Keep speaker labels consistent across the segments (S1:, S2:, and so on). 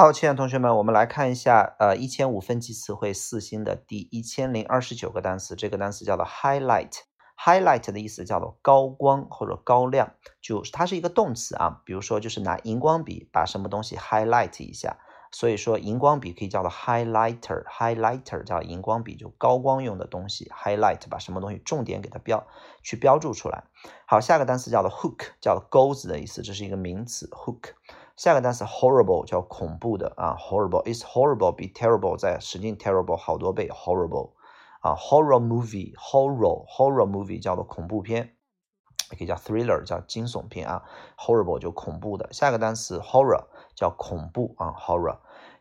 S1: 好，亲爱的同学们，我们来看一下，呃，一千五分级词汇四星的第一千零二十九个单词。这个单词叫做 highlight。highlight 的意思叫做高光或者高亮，就是它是一个动词啊。比如说，就是拿荧光笔把什么东西 highlight 一下。所以说，荧光笔可以叫做 highlighter。highlighter 叫荧光笔，就高光用的东西。highlight 把什么东西重点给它标，去标注出来。好，下个单词叫做 hook，叫钩子的意思，这是一个名词 hook。下个单词 horrible 叫恐怖的啊，horrible，it's horrible be terrible 在使劲 terrible 好多倍，horrible 啊，horror movie horror horror movie 叫做恐怖片，也可以叫 thriller 叫惊悚片啊，horrible 就恐怖的。下个单词 horror 叫恐怖啊，horror。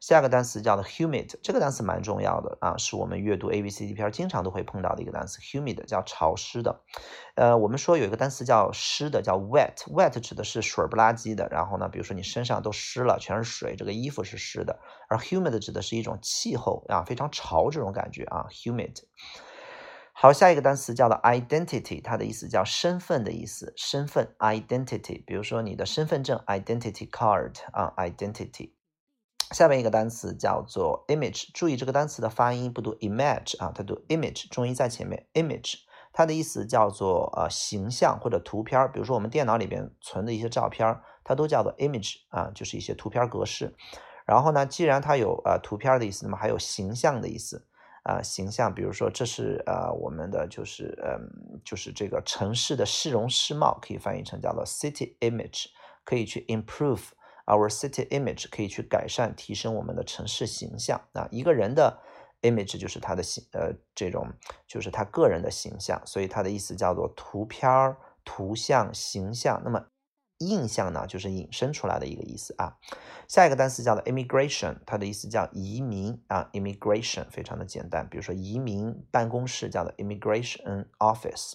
S1: 下个单词叫做 humid，这个单词蛮重要的啊，是我们阅读 A B C D 片经常都会碰到的一个单词。humid 叫潮湿的，呃，我们说有一个单词叫湿的，叫 wet，wet 指的是水不拉几的。然后呢，比如说你身上都湿了，全是水，这个衣服是湿的。而 humid 指的是一种气候啊，非常潮这种感觉啊，humid。好，下一个单词叫做 identity，它的意思叫身份的意思，身份 identity。比如说你的身份证 identity card 啊，identity。下面一个单词叫做 image，注意这个单词的发音不读 image 啊，它读 image，重音在前面。image 它的意思叫做呃形象或者图片，比如说我们电脑里边存的一些照片，它都叫做 image 啊，就是一些图片格式。然后呢，既然它有呃图片的意思，那么还有形象的意思啊，形象，比如说这是呃我们的就是嗯就是这个城市的市容市貌，可以翻译成叫做 city image，可以去 improve。Our city image 可以去改善、提升我们的城市形象啊。一个人的 image 就是他的形，呃，这种就是他个人的形象，所以它的意思叫做图片儿、图像、形象。那么印象呢，就是引申出来的一个意思啊。下一个单词叫做 immigration，它的意思叫移民啊。immigration 非常的简单，比如说移民办公室叫做 immigration office。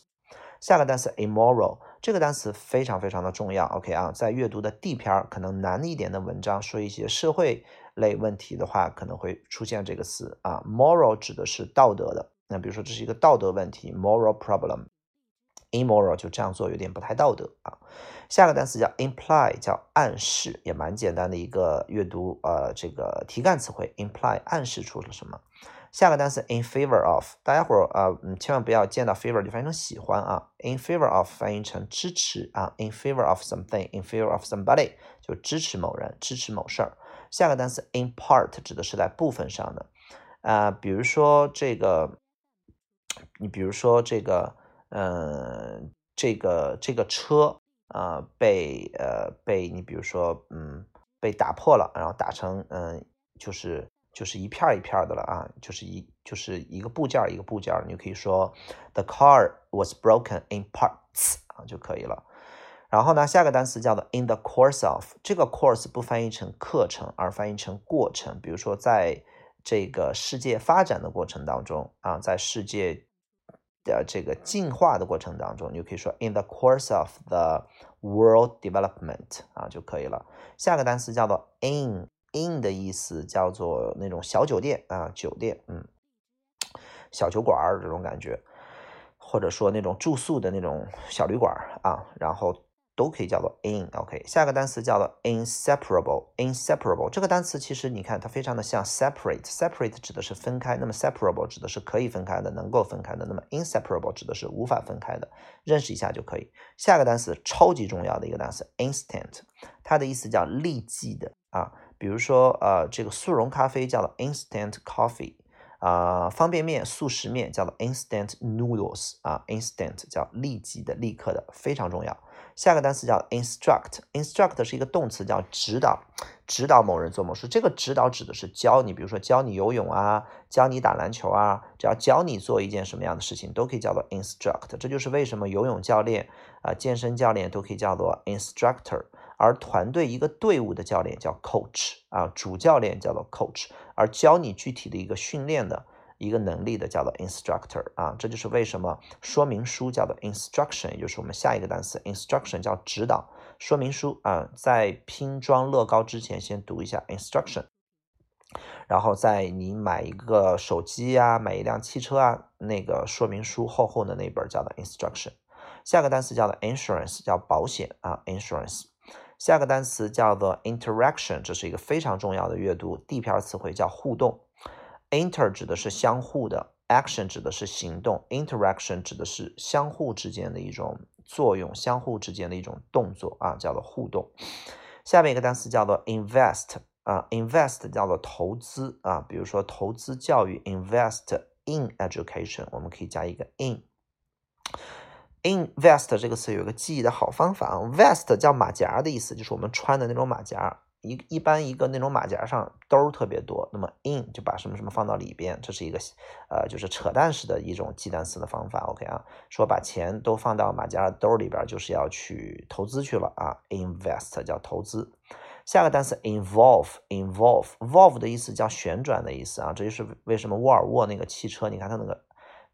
S1: 下个单词 immoral，这个单词非常非常的重要。OK 啊，在阅读的 D 篇可能难一点的文章，说一些社会类问题的话，可能会出现这个词啊。moral 指的是道德的，那比如说这是一个道德问题，moral problem，immoral 就这样做有点不太道德啊。下个单词叫 imply，叫暗示，也蛮简单的一个阅读呃这个题干词汇，imply 暗示出了什么。下个单词 in favor of，大家伙儿啊，嗯，千万不要见到 favor 就翻译成喜欢啊。in favor of 翻译成支持啊。in favor of something，in favor of somebody 就支持某人，支持某事儿。下个单词 in part 指的是在部分上的啊，比如说这个，你比如说这个，嗯，这个这个车啊被呃被你比如说嗯被打破了，然后打成嗯就是。就是一片一片的了啊，就是一就是一个部件一个部件，你就可以说 the car was broken in parts 啊就可以了。然后呢，下个单词叫做 in the course of，这个 course 不翻译成课程，而翻译成过程。比如说，在这个世界发展的过程当中啊，在世界的这个进化的过程当中，你就可以说 in the course of the world development 啊就可以了。下个单词叫做 in。In 的意思叫做那种小酒店啊，酒店，嗯，小酒馆儿这种感觉，或者说那种住宿的那种小旅馆啊，然后都可以叫做 in。OK，下个单词叫做 inseparable。inseparable 这个单词其实你看它非常的像 separate。separate 指的是分开，那么 separable 指的是可以分开的，能够分开的。那么 inseparable 指的是无法分开的。认识一下就可以。下个单词超级重要的一个单词 instant，它的意思叫立即的啊。比如说，呃，这个速溶咖啡叫做 instant coffee，啊，方便面、速食面叫做 instant noodles，啊，instant 叫立即的、立刻的，非常重要。下个单词叫 instruct，instruct 是一个动词，叫指导，指导某人做某事。这个指导指的是教你，比如说教你游泳啊，教你打篮球啊，只要教你做一件什么样的事情，都可以叫做 instruct。这就是为什么游泳教练啊、健身教练都可以叫做 instructor。而团队一个队伍的教练叫 coach 啊，主教练叫做 coach，而教你具体的一个训练的一个能力的叫做 instructor 啊，这就是为什么说明书叫做 instruction，也就是我们下一个单词 instruction 叫指导说明书啊，在拼装乐高之前先读一下 instruction，然后在你买一个手机啊，买一辆汽车啊，那个说明书厚厚的那本叫做 instruction，下个单词叫做 insurance，叫保险啊 insurance。下个单词叫做 interaction，这是一个非常重要的阅读 D 篇词汇，叫互动。inter 指的是相互的，action 指的是行动，interaction 指的是相互之间的一种作用，相互之间的一种动作啊，叫做互动。下面一个单词叫做 invest 啊，invest 叫做投资啊，比如说投资教育，invest in education，我们可以加一个 in。Invest 这个词有个记忆的好方法啊，vest 叫马甲的意思，就是我们穿的那种马甲。一一般一个那种马甲上兜特别多，那么 in 就把什么什么放到里边，这是一个呃就是扯淡式的一种记单词的方法。OK 啊，说把钱都放到马甲兜里边，就是要去投资去了啊。invest 叫投资。下个单词 involve，involve，involve 的意思叫旋转的意思啊，这就是为什么沃尔沃那个汽车，你看它那个。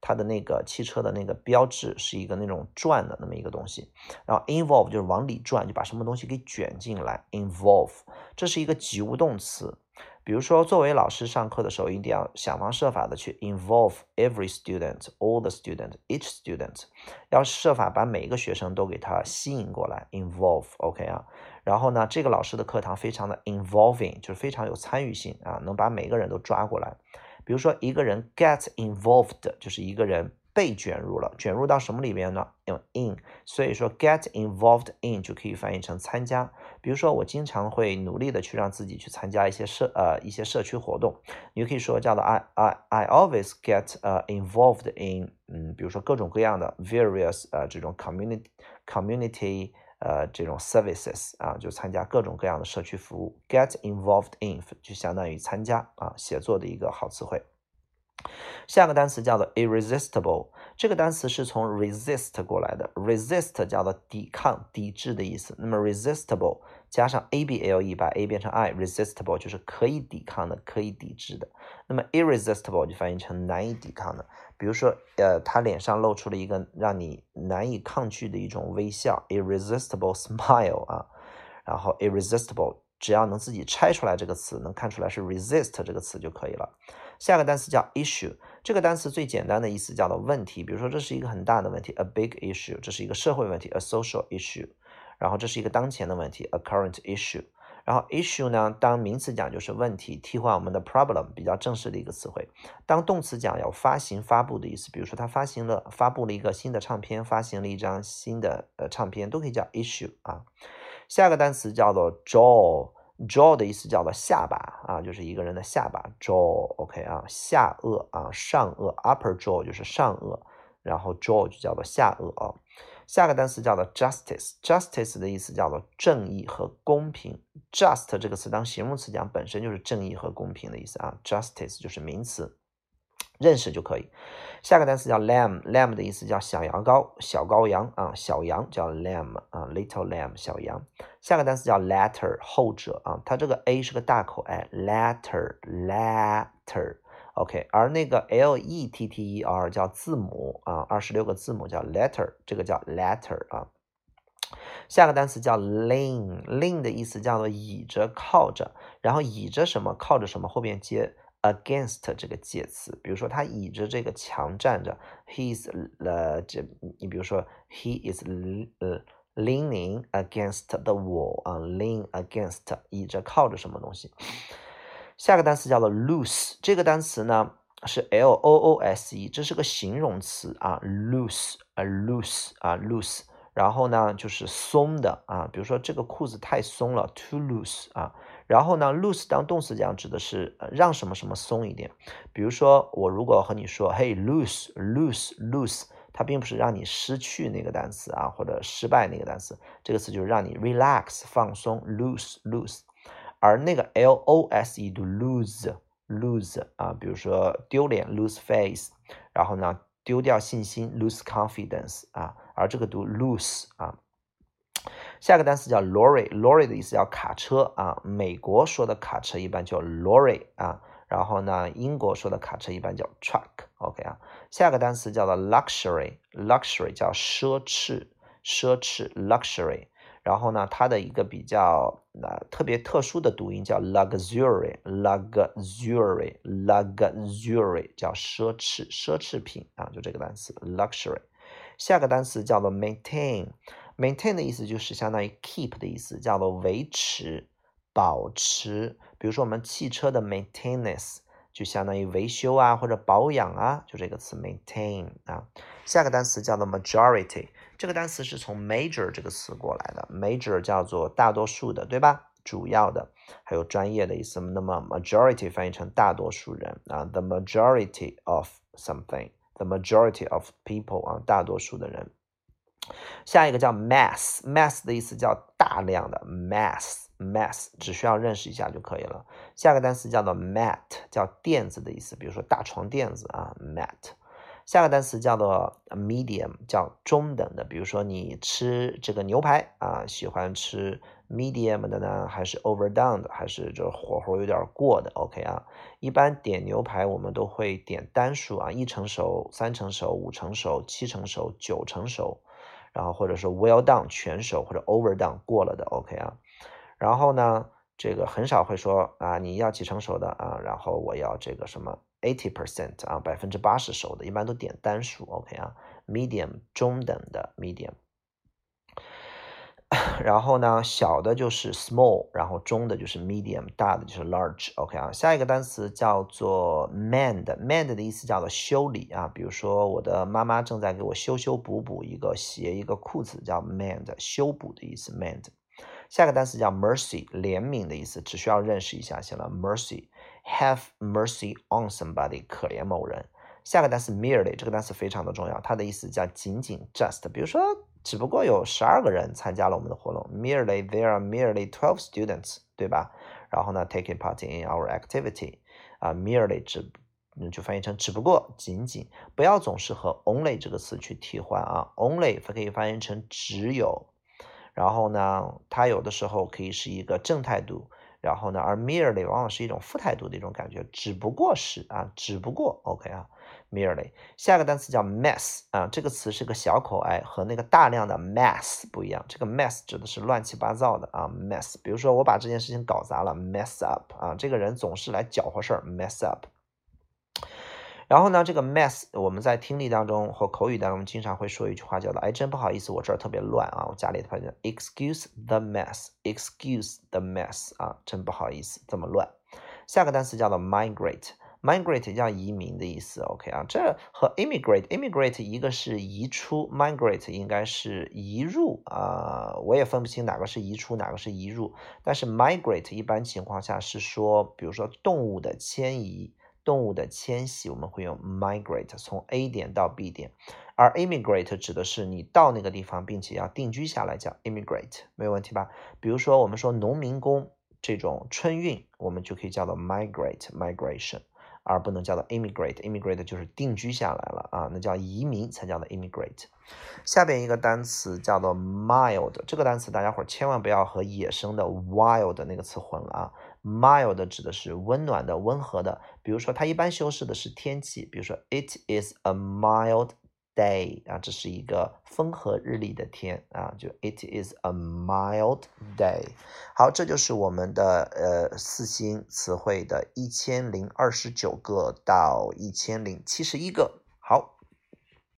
S1: 它的那个汽车的那个标志是一个那种转的那么一个东西，然后 involve 就是往里转，就把什么东西给卷进来。involve 这是一个及物动词，比如说作为老师上课的时候，一定要想方设法的去 involve every student, all the student, each student，要设法把每一个学生都给他吸引过来。involve，OK 啊，然后呢，这个老师的课堂非常的 involving，就是非常有参与性啊，能把每个人都抓过来。比如说一个人 get involved，就是一个人被卷入了，卷入到什么里面呢？用 in，所以说 get involved in 就可以翻译成参加。比如说我经常会努力的去让自己去参加一些社呃一些社区活动，你可以说叫做 I I I always get 呃 involved in，嗯，比如说各种各样的 various 呃这种 community community。呃，这种 services 啊，就参加各种各样的社区服务，get involved in 就相当于参加啊，写作的一个好词汇。下个单词叫做 irresistible，这个单词是从 resist 过来的，resist 叫做抵抗、抵制的意思。那么 resistible 加上 a b l e 把 a 变成 i，resistible 就是可以抵抗的、可以抵制的。那么 irresistible 就翻译成难以抵抗的。比如说，呃，他脸上露出了一个让你难以抗拒的一种微笑，irresistible smile 啊。然后 irresistible 只要能自己拆出来这个词，能看出来是 resist 这个词就可以了。下个单词叫 issue，这个单词最简单的意思叫做问题。比如说，这是一个很大的问题，a big issue，这是一个社会问题，a social issue。然后这是一个当前的问题，a current issue。然后 issue 呢，当名词讲就是问题，替换我们的 problem，比较正式的一个词汇。当动词讲要发行、发布的意思，比如说他发行了、发布了一个新的唱片，发行了一张新的呃唱片，都可以叫 issue 啊。下个单词叫做 jaw，jaw 的意思叫做下巴啊，就是一个人的下巴。jaw，OK 啊，下颚啊，上颚，upper jaw 就是上颚，然后 jaw 就叫做下颚啊。下个单词叫做 justice，justice 的意思叫做正义和公平。just 这个词当形容词讲，本身就是正义和公平的意思啊。justice 就是名词，认识就可以。下个单词叫 lamb，lamb 的意思叫小羊羔、小羔羊啊，小羊叫 lamb 啊，little lamb 小羊。下个单词叫 letter，后者啊，它这个 a 是个大口哎，letter，letter。OK，而那个 L E T T E R 叫字母啊，二十六个字母叫 letter，这个叫 letter 啊。下个单词叫 lean，lean 的意思叫做倚着、靠着，然后倚着什么、靠着什么，后面接 against 这个介词。比如说他倚着这个墙站着，he's 呃这你比如说 he is 呃 leaning against the wall 啊，lean against 倚着靠着什么东西。下个单词叫做 loose，这个单词呢是 L O O S E，这是个形容词啊，loose 啊 loose 啊 loose，然后呢就是松的啊，比如说这个裤子太松了，too loose 啊，然后呢 loose 当动词讲指的是让什么什么松一点，比如说我如果和你说，Hey loose loose loose，它并不是让你失去那个单词啊，或者失败那个单词，这个词就是让你 relax 放松，loose loose。而那个 l o s e 读 lose lose 啊，比如说丢脸 lose face，然后呢丢掉信心 lose confidence 啊，而这个读 lose 啊。下个单词叫 lorry，lorry 的意思叫卡车啊，美国说的卡车一般叫 lorry 啊，然后呢英国说的卡车一般叫 truck，OK 啊。下个单词叫做 luxury，luxury 叫奢侈，奢侈 luxury。然后呢，它的一个比较呃特别特殊的读音叫 luxury，luxury，luxury 叫奢侈奢侈品啊，就这个单词 luxury。下个单词叫做 maintain。maintain 的意思就是相当于 keep 的意思，叫做维持、保持。比如说我们汽车的 maintenance 就相当于维修啊或者保养啊，就这个词 maintain 啊。下个单词叫做 majority，这个单词是从 major 这个词过来的，major 叫做大多数的，对吧？主要的，还有专业的意思。那么 majority 翻译成大多数人啊，the majority of something，the majority of people 啊，大多数的人。下一个叫 mass，mass 的意思叫大量的 mass，mass 只需要认识一下就可以了。下个单词叫做 mat，叫垫子的意思，比如说大床垫子啊，mat。下个单词叫做 medium，叫中等的，比如说你吃这个牛排啊，喜欢吃 medium 的呢，还是 overdone 的，还是就是火候有点过的？OK 啊，一般点牛排我们都会点单数啊，一成熟、三成熟、五成熟、七成熟、九成熟，然后或者说 well done 全熟或者 overdone 过了的，OK 啊，然后呢，这个很少会说啊，你要几成熟的啊，然后我要这个什么。Eighty percent 啊，百分之八十熟的，一般都点单数，OK 啊，medium 中等的 medium，然后呢，小的就是 small，然后中的就是 medium，大的就是 large，OK 啊，下一个单词叫做 mend，mend 的意思叫做修理啊，比如说我的妈妈正在给我修修补补一个鞋一个裤子，叫 mend，修补的意思 mend，下个单词叫 mercy，怜悯的意思，只需要认识一下行了，mercy。Have mercy on somebody，可怜某人。下个单词 merely，这个单词非常的重要，它的意思叫仅仅 just。比如说，只不过有十二个人参加了我们的活动，merely there are merely twelve students，对吧？然后呢，taking part in our activity，啊，merely 只就翻译成只不过仅仅，不要总是和 only 这个词去替换啊，only 可以翻译成只有，然后呢，它有的时候可以是一个正态度。然后呢，而 merely 往往是一种负态度的一种感觉，只不过是啊，只不过 OK 啊，merely。下个单词叫 mess 啊，这个词是个小口哎，和那个大量的 mess 不一样。这个 mess 指的是乱七八糟的啊，mess。比如说我把这件事情搞砸了，mess up 啊，这个人总是来搅和事儿，mess up。然后呢，这个 mess 我们在听力当中或口语当中经常会说一句话，叫做“哎，真不好意思，我这儿特别乱啊，我家里头叫 excuse the mess，excuse the mess 啊，真不好意思，这么乱。”下个单词叫做 migrate，migrate 叫移民的意思，OK 啊，这和 immigrate，immigrate 一个是移出，migrate 应该是移入啊，我也分不清哪个是移出，哪个是移入，但是 migrate 一般情况下是说，比如说动物的迁移。动物的迁徙，我们会用 migrate 从 A 点到 B 点，而 immigrate 指的是你到那个地方，并且要定居下来，叫 immigrate，没有问题吧？比如说我们说农民工这种春运，我们就可以叫做 migrate migration，而不能叫做 immigrate，immigrate 就是定居下来了啊，那叫移民才叫做 immigrate。下边一个单词叫做 mild，这个单词大家伙千万不要和野生的 wild 那个词混了啊。Mild 指的是温暖的、温和的。比如说，它一般修饰的是天气。比如说，It is a mild day 啊，这是一个风和日丽的天啊，就 It is a mild day。好，这就是我们的呃四星词汇的一千零二十九个到一千零七十一个。